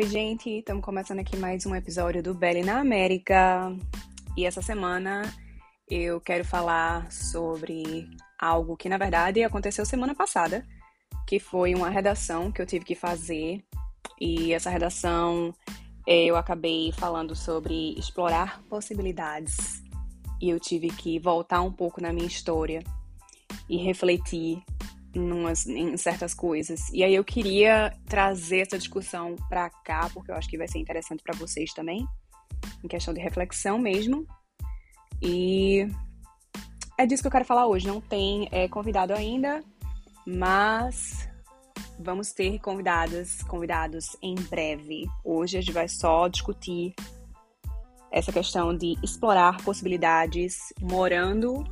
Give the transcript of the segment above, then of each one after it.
Oi, gente, estamos começando aqui mais um episódio do Belly na América. E essa semana eu quero falar sobre algo que, na verdade, aconteceu semana passada, que foi uma redação que eu tive que fazer. E essa redação eh, eu acabei falando sobre explorar possibilidades. E eu tive que voltar um pouco na minha história e refletir numas, em certas coisas. E aí eu queria trazer essa discussão para cá, porque eu acho que vai ser interessante para vocês também, em questão de reflexão mesmo. E é disso que eu quero falar hoje. Não tem é, convidado ainda, mas vamos ter convidadas, convidados em breve. Hoje a gente vai só discutir essa questão de explorar possibilidades morando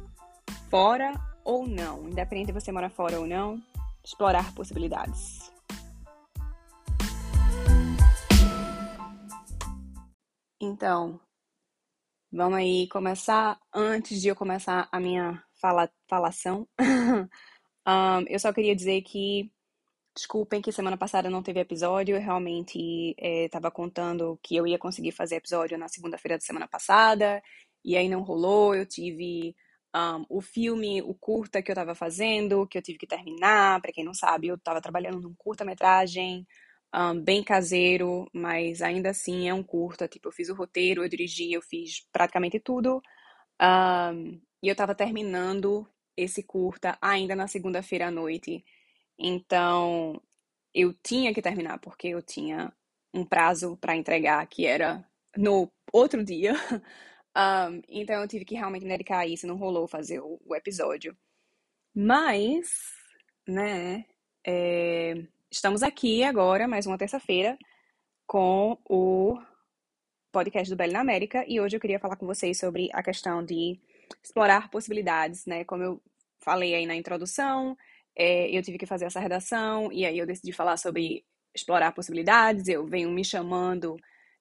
fora ou não, independente de você morar fora ou não, explorar possibilidades. Então, vamos aí começar. Antes de eu começar a minha fala, falação, um, eu só queria dizer que Desculpem que semana passada não teve episódio. Eu realmente estava é, contando que eu ia conseguir fazer episódio na segunda-feira da semana passada. E aí não rolou. Eu tive um, o filme, o curta que eu estava fazendo, que eu tive que terminar. Para quem não sabe, eu estava trabalhando num curta-metragem um, bem caseiro, mas ainda assim é um curta. Tipo, eu fiz o roteiro, eu dirigi, eu fiz praticamente tudo. Um, e eu estava terminando esse curta ainda na segunda-feira à noite. Então, eu tinha que terminar, porque eu tinha um prazo para entregar que era no outro dia. Um, então eu tive que realmente me dedicar a isso, não rolou fazer o, o episódio. Mas, né, é, estamos aqui agora, mais uma terça-feira, com o podcast do Belo na América, e hoje eu queria falar com vocês sobre a questão de explorar possibilidades, né? Como eu falei aí na introdução, é, eu tive que fazer essa redação, e aí eu decidi falar sobre explorar possibilidades, eu venho me chamando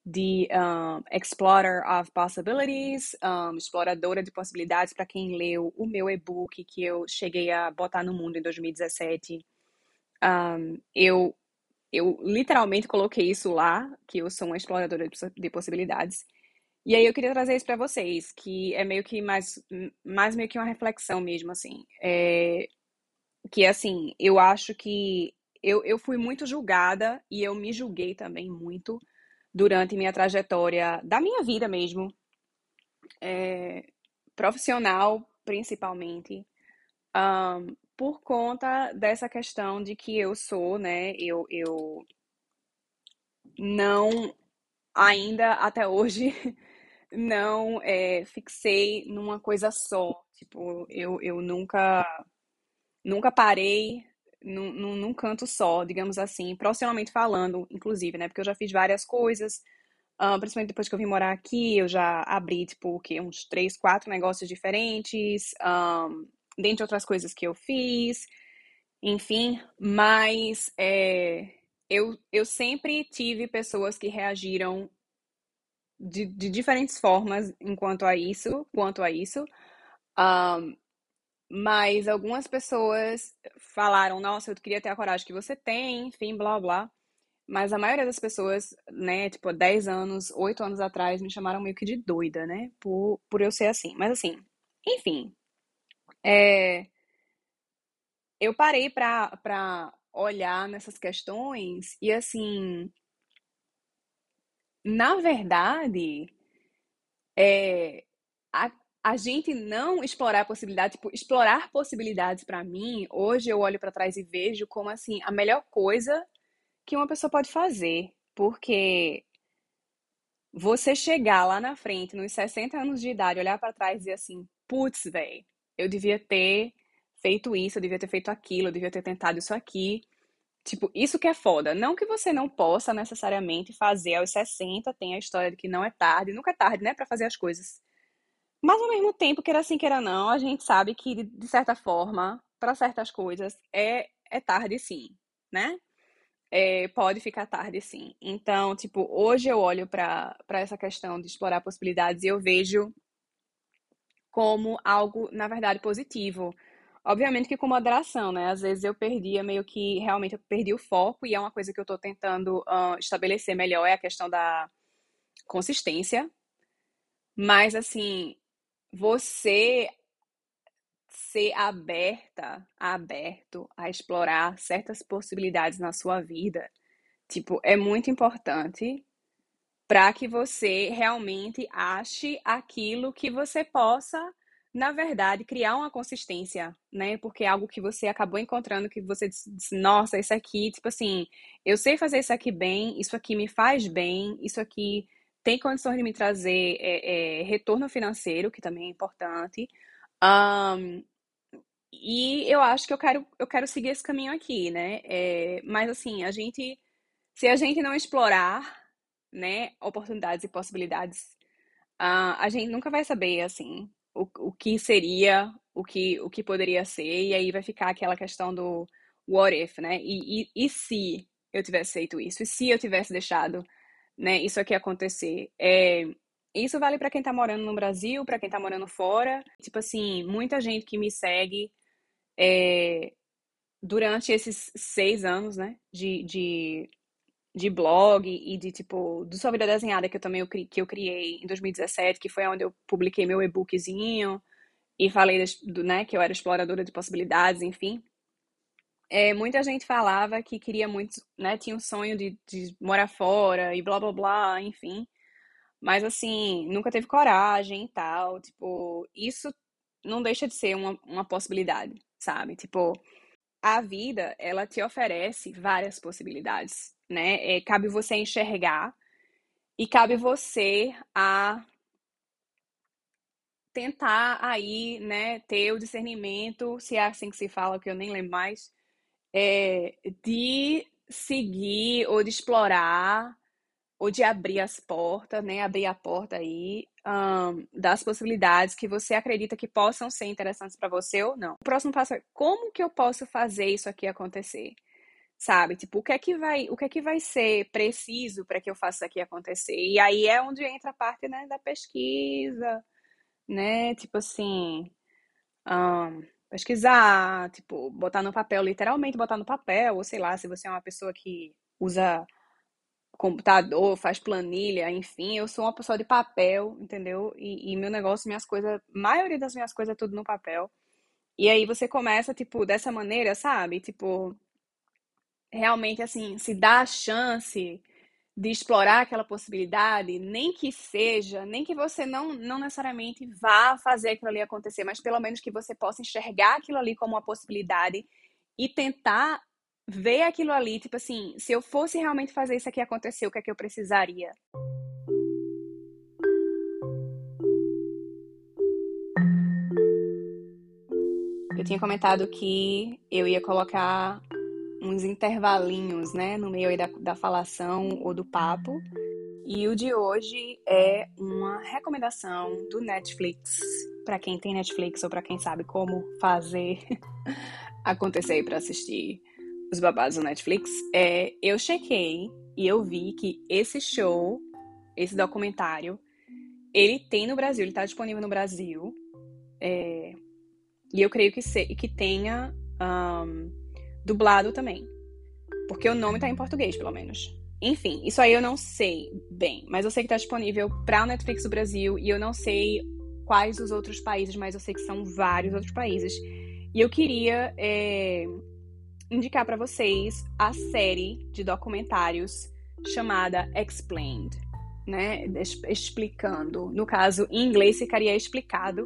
de um, Explorer of Possibilities, um, exploradora de possibilidades para quem leu o meu e-book que eu cheguei a botar no mundo em 2017. Um, eu, eu literalmente coloquei isso lá, que eu sou uma exploradora de possibilidades. E aí eu queria trazer isso para vocês, que é meio que mais, mais meio que uma reflexão mesmo, assim. É, que, assim, eu acho que eu, eu fui muito julgada e eu me julguei também muito durante minha trajetória da minha vida mesmo, é, profissional principalmente, um, por conta dessa questão de que eu sou, né, eu, eu não, ainda até hoje, não é, fixei numa coisa só. Tipo, eu, eu nunca, nunca parei num, num, canto só, digamos assim, profissionalmente falando, inclusive, né? Porque eu já fiz várias coisas, uh, principalmente depois que eu vim morar aqui, eu já abri, tipo, o quê? Uns três, quatro negócios diferentes, um, dentre outras coisas que eu fiz, enfim, mas é, eu, eu sempre tive pessoas que reagiram de, de diferentes formas enquanto a isso, quanto a isso. Um, mas algumas pessoas falaram, nossa, eu queria ter a coragem que você tem, enfim, blá blá. Mas a maioria das pessoas, né, tipo, 10 anos, 8 anos atrás, me chamaram meio que de doida, né? Por, por eu ser assim. Mas assim, enfim. É, eu parei pra, pra olhar nessas questões e assim. Na verdade, é, a, a gente não explorar a possibilidade, tipo, explorar possibilidades para mim, hoje eu olho para trás e vejo como assim a melhor coisa que uma pessoa pode fazer, porque você chegar lá na frente, nos 60 anos de idade, olhar para trás e dizer assim, putz, velho, eu devia ter feito isso, eu devia ter feito aquilo, eu devia ter tentado isso aqui. Tipo, isso que é foda. Não que você não possa necessariamente fazer aos 60, tem a história de que não é tarde, nunca é tarde, né, para fazer as coisas. Mas ao mesmo tempo, queira assim, queira não, a gente sabe que, de certa forma, para certas coisas, é, é tarde sim, né? É, pode ficar tarde sim. Então, tipo, hoje eu olho para essa questão de explorar possibilidades e eu vejo como algo, na verdade, positivo. Obviamente que com moderação, né? Às vezes eu perdia meio que realmente eu perdi o foco e é uma coisa que eu tô tentando uh, estabelecer melhor é a questão da consistência. Mas assim, você ser aberta, aberto a explorar certas possibilidades na sua vida, tipo, é muito importante para que você realmente ache aquilo que você possa na verdade, criar uma consistência, né? Porque é algo que você acabou encontrando que você disse, nossa, isso aqui, tipo assim, eu sei fazer isso aqui bem, isso aqui me faz bem, isso aqui tem condições de me trazer é, é, retorno financeiro, que também é importante. Um, e eu acho que eu quero, eu quero seguir esse caminho aqui, né? É, mas assim, a gente, se a gente não explorar, né, oportunidades e possibilidades, uh, a gente nunca vai saber, assim, o, o que seria, o que, o que poderia ser, e aí vai ficar aquela questão do what if, né? E, e, e se eu tivesse feito isso? E se eu tivesse deixado né, isso aqui acontecer? É, isso vale para quem tá morando no Brasil, para quem tá morando fora. Tipo assim, muita gente que me segue é, durante esses seis anos, né, de, de, de blog e de tipo do Sua Vida Desenhada que eu também eu, que eu criei em 2017, que foi onde eu publiquei meu e-bookzinho e falei do, né, que eu era exploradora de possibilidades, enfim. É, muita gente falava que queria muito, né, tinha um sonho de, de morar fora e blá blá blá, enfim. Mas assim, nunca teve coragem e tal, tipo, isso não deixa de ser uma, uma possibilidade, sabe? Tipo, a vida, ela te oferece várias possibilidades né? É, cabe você enxergar e cabe você a tentar aí, né, ter o discernimento, se é assim que se fala, que eu nem lembro mais, é, de seguir ou de explorar ou de abrir as portas, né, abrir a porta aí um, das possibilidades que você acredita que possam ser interessantes para você ou não. O próximo passo é como que eu posso fazer isso aqui acontecer? sabe? Tipo, o que é que vai, o que é que vai ser preciso para que eu faça isso aqui acontecer? E aí é onde entra a parte, né, da pesquisa, né? Tipo assim, um, pesquisar, tipo, botar no papel, literalmente botar no papel, ou sei lá, se você é uma pessoa que usa computador, faz planilha, enfim, eu sou uma pessoa de papel, entendeu? E, e meu negócio, minhas coisas, maioria das minhas coisas é tudo no papel. E aí você começa, tipo, dessa maneira, sabe? Tipo, realmente assim se dá a chance de explorar aquela possibilidade, nem que seja, nem que você não, não necessariamente vá fazer aquilo ali acontecer, mas pelo menos que você possa enxergar aquilo ali como uma possibilidade e tentar ver aquilo ali, tipo assim, se eu fosse realmente fazer isso aqui acontecer, o que é que eu precisaria? Eu tinha comentado que eu ia colocar uns intervalinhos, né, no meio da, da falação ou do papo. E o de hoje é uma recomendação do Netflix, para quem tem Netflix ou para quem sabe como fazer acontecer para assistir os babados do Netflix. É, eu chequei e eu vi que esse show, esse documentário, ele tem no Brasil, ele está disponível no Brasil. É, e eu creio que, se, que tenha um, dublado também. Porque o nome tá em português, pelo menos. Enfim, isso aí eu não sei bem, mas eu sei que tá disponível pra Netflix do Brasil e eu não sei quais os outros países, mas eu sei que são vários outros países. E eu queria é, indicar para vocês a série de documentários chamada Explained, né? Explicando. No caso, em inglês ficaria explicado.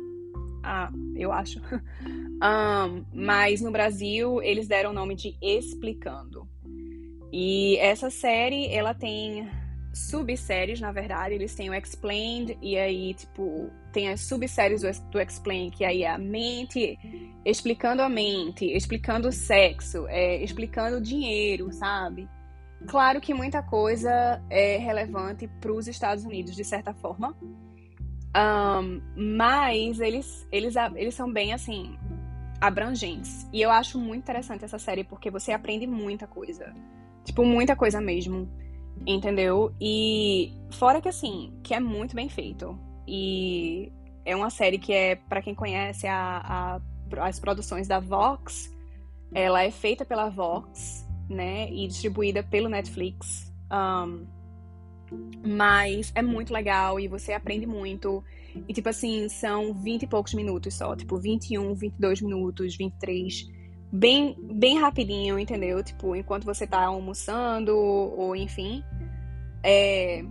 Ah, eu acho. Um, mas no Brasil eles deram o nome de Explicando. E essa série, ela tem subséries, na verdade, eles têm o Explained, e aí, tipo, tem as subséries do, do Explain, que aí é a mente, explicando a mente, explicando o sexo, é, explicando o dinheiro, sabe? Claro que muita coisa é relevante para os Estados Unidos, de certa forma, um, mas eles, eles, eles são bem assim, abrangentes. E eu acho muito interessante essa série porque você aprende muita coisa. Tipo, muita coisa mesmo. Entendeu? E fora que assim, que é muito bem feito. E é uma série que é, para quem conhece a, a as produções da Vox, ela é feita pela Vox, né? E distribuída pelo Netflix. Um, mas é muito legal e você aprende muito. E, tipo assim, são 20 e poucos minutos só. Tipo, 21, 22 minutos, 23. Bem, bem rapidinho, entendeu? Tipo, enquanto você tá almoçando, ou enfim. É...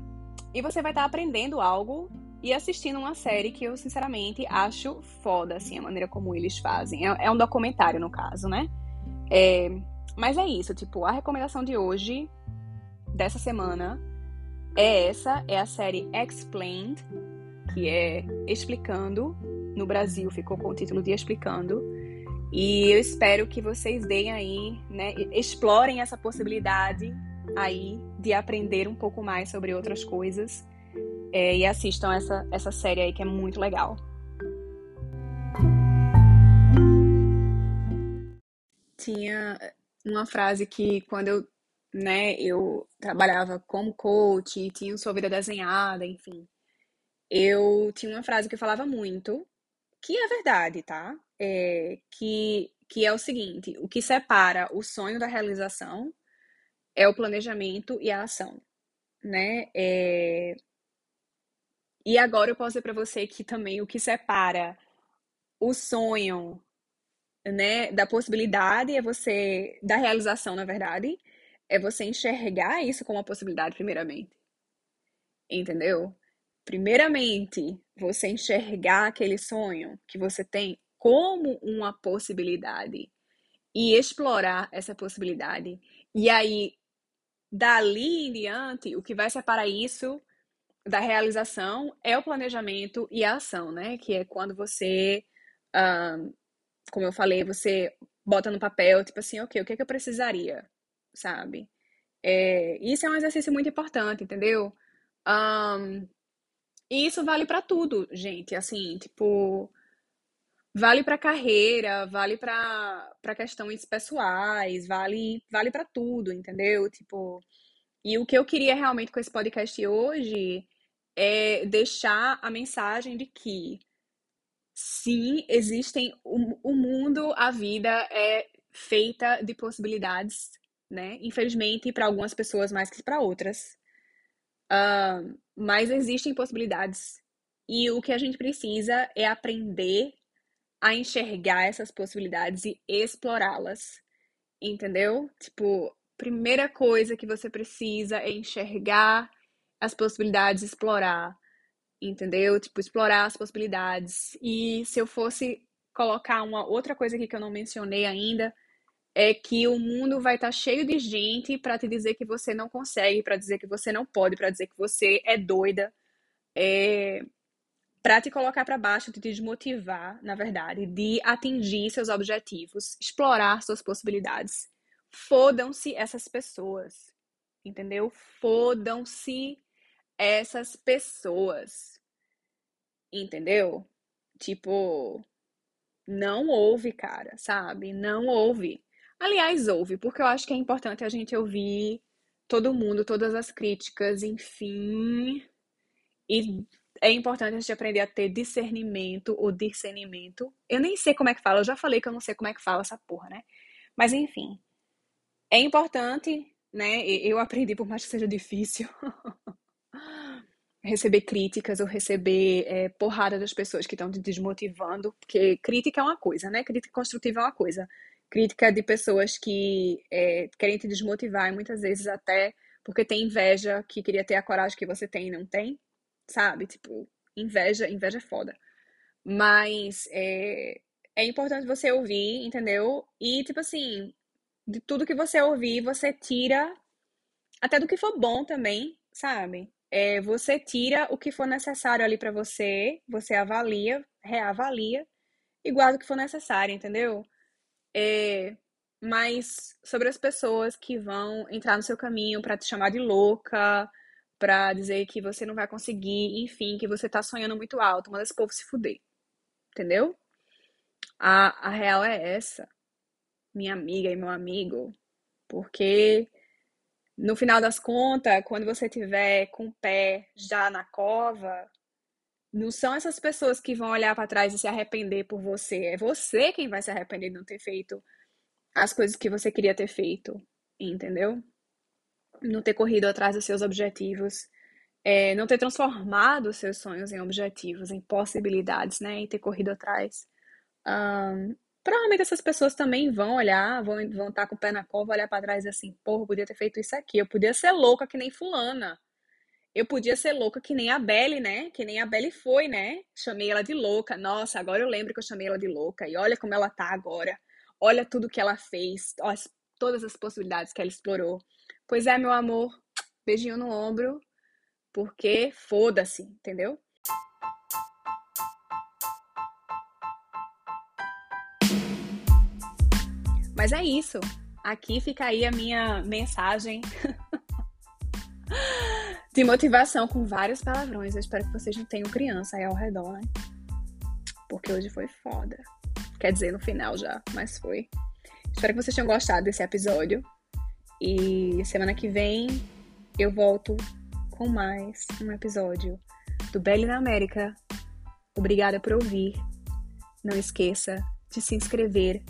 E você vai estar tá aprendendo algo e assistindo uma série que eu, sinceramente, acho foda, assim, a maneira como eles fazem. É, é um documentário, no caso, né? É... Mas é isso, tipo, a recomendação de hoje, dessa semana, é essa, é a série Explained, que é Explicando. No Brasil ficou com o título de Explicando. E eu espero que vocês deem aí, né, explorem essa possibilidade aí de aprender um pouco mais sobre outras coisas é, e assistam essa, essa série aí que é muito legal. Tinha uma frase que quando eu né, eu trabalhava como coach, tinha sua vida desenhada, enfim. Eu tinha uma frase que eu falava muito, que é verdade, tá? É, que, que é o seguinte: o que separa o sonho da realização é o planejamento e a ação, né? É... E agora eu posso dizer para você que também o que separa o sonho, né, da possibilidade é você da realização, na verdade, é você enxergar isso como uma possibilidade, primeiramente. Entendeu? Primeiramente, você enxergar aquele sonho que você tem como uma possibilidade e explorar essa possibilidade. E aí, dali em diante, o que vai separar isso da realização é o planejamento e a ação, né? Que é quando você, um, como eu falei, você bota no papel, tipo assim, ok, o que, é que eu precisaria? sabe? É, isso é um exercício muito importante, entendeu? Um, e isso vale para tudo, gente. Assim, tipo, vale para carreira, vale para questões pessoais, vale vale para tudo, entendeu? Tipo, e o que eu queria realmente com esse podcast hoje é deixar a mensagem de que sim, existem o, o mundo, a vida é feita de possibilidades né? Infelizmente, para algumas pessoas mais que para outras. Uh, mas existem possibilidades. E o que a gente precisa é aprender a enxergar essas possibilidades e explorá-las. Entendeu? Tipo, primeira coisa que você precisa é enxergar as possibilidades, explorar. Entendeu? Tipo, explorar as possibilidades. E se eu fosse colocar uma outra coisa aqui que eu não mencionei ainda, é que o mundo vai estar tá cheio de gente para te dizer que você não consegue, para dizer que você não pode, para dizer que você é doida, é, para te colocar para baixo, te desmotivar, na verdade, de atingir seus objetivos, explorar suas possibilidades. Fodam-se essas pessoas, entendeu? Fodam-se essas pessoas, entendeu? Tipo, não ouve, cara, sabe? Não ouve. Aliás, ouve, porque eu acho que é importante a gente ouvir todo mundo, todas as críticas, enfim. E é importante a gente aprender a ter discernimento ou discernimento. Eu nem sei como é que fala, eu já falei que eu não sei como é que fala essa porra, né? Mas enfim. É importante, né? Eu aprendi, por mais que seja difícil, receber críticas ou receber é, porrada das pessoas que estão te desmotivando, porque crítica é uma coisa, né? Crítica construtiva é uma coisa crítica de pessoas que é, querem te desmotivar e muitas vezes até porque tem inveja que queria ter a coragem que você tem e não tem, sabe? Tipo, inveja, inveja é foda. Mas é, é importante você ouvir, entendeu? E, tipo assim, de tudo que você ouvir, você tira, até do que for bom também, sabe? É, você tira o que for necessário ali para você, você avalia, reavalia e guarda o que for necessário, entendeu? É, mas sobre as pessoas que vão entrar no seu caminho para te chamar de louca, para dizer que você não vai conseguir, enfim, que você tá sonhando muito alto, manda esse povo se fuder. Entendeu? A, a real é essa, minha amiga e meu amigo, porque no final das contas, quando você tiver com o pé já na cova, Não são essas pessoas que vão olhar para trás e se arrepender por você. É você quem vai se arrepender de não ter feito as coisas que você queria ter feito, entendeu? Não ter corrido atrás dos seus objetivos, é, não ter transformado os seus sonhos em objetivos, em possibilidades, né? E ter corrido atrás. Um, provavelmente essas pessoas também vão olhar, vão, vão estar com o pé na cova, olhar para trás e assim, porra, eu podia ter feito isso aqui, eu podia ser louca que nem fulana. Eu podia ser louca que nem a Belle, né? Que nem a Belle foi, né? Chamei ela de louca. Nossa, agora eu lembro que eu chamei ela de louca. E olha como ela tá agora. Olha tudo que ela fez. Olha todas as possibilidades que ela explorou. Pois é, meu amor. Beijinho no ombro. Porque foda-se, entendeu? Mas é isso. Aqui fica aí a minha mensagem de motivação com vários palavrões. Eu espero que vocês não tenham criança aí ao redor, né? Porque hoje foi foda. Quer dizer, no final já, mas foi. Espero que vocês tenham gostado desse episódio. E semana que vem eu volto com mais um episódio do Belly na América. Obrigada por ouvir. Não esqueça de se inscrever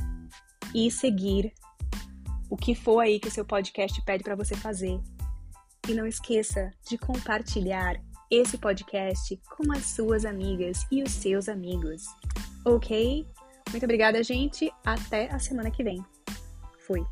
e seguir o que for aí que o seu podcast pede para você fazer. E não esqueça de compartilhar esse podcast com as suas amigas e os seus amigos. Ok? Muito obrigada, gente. Até a semana que vem. Fui.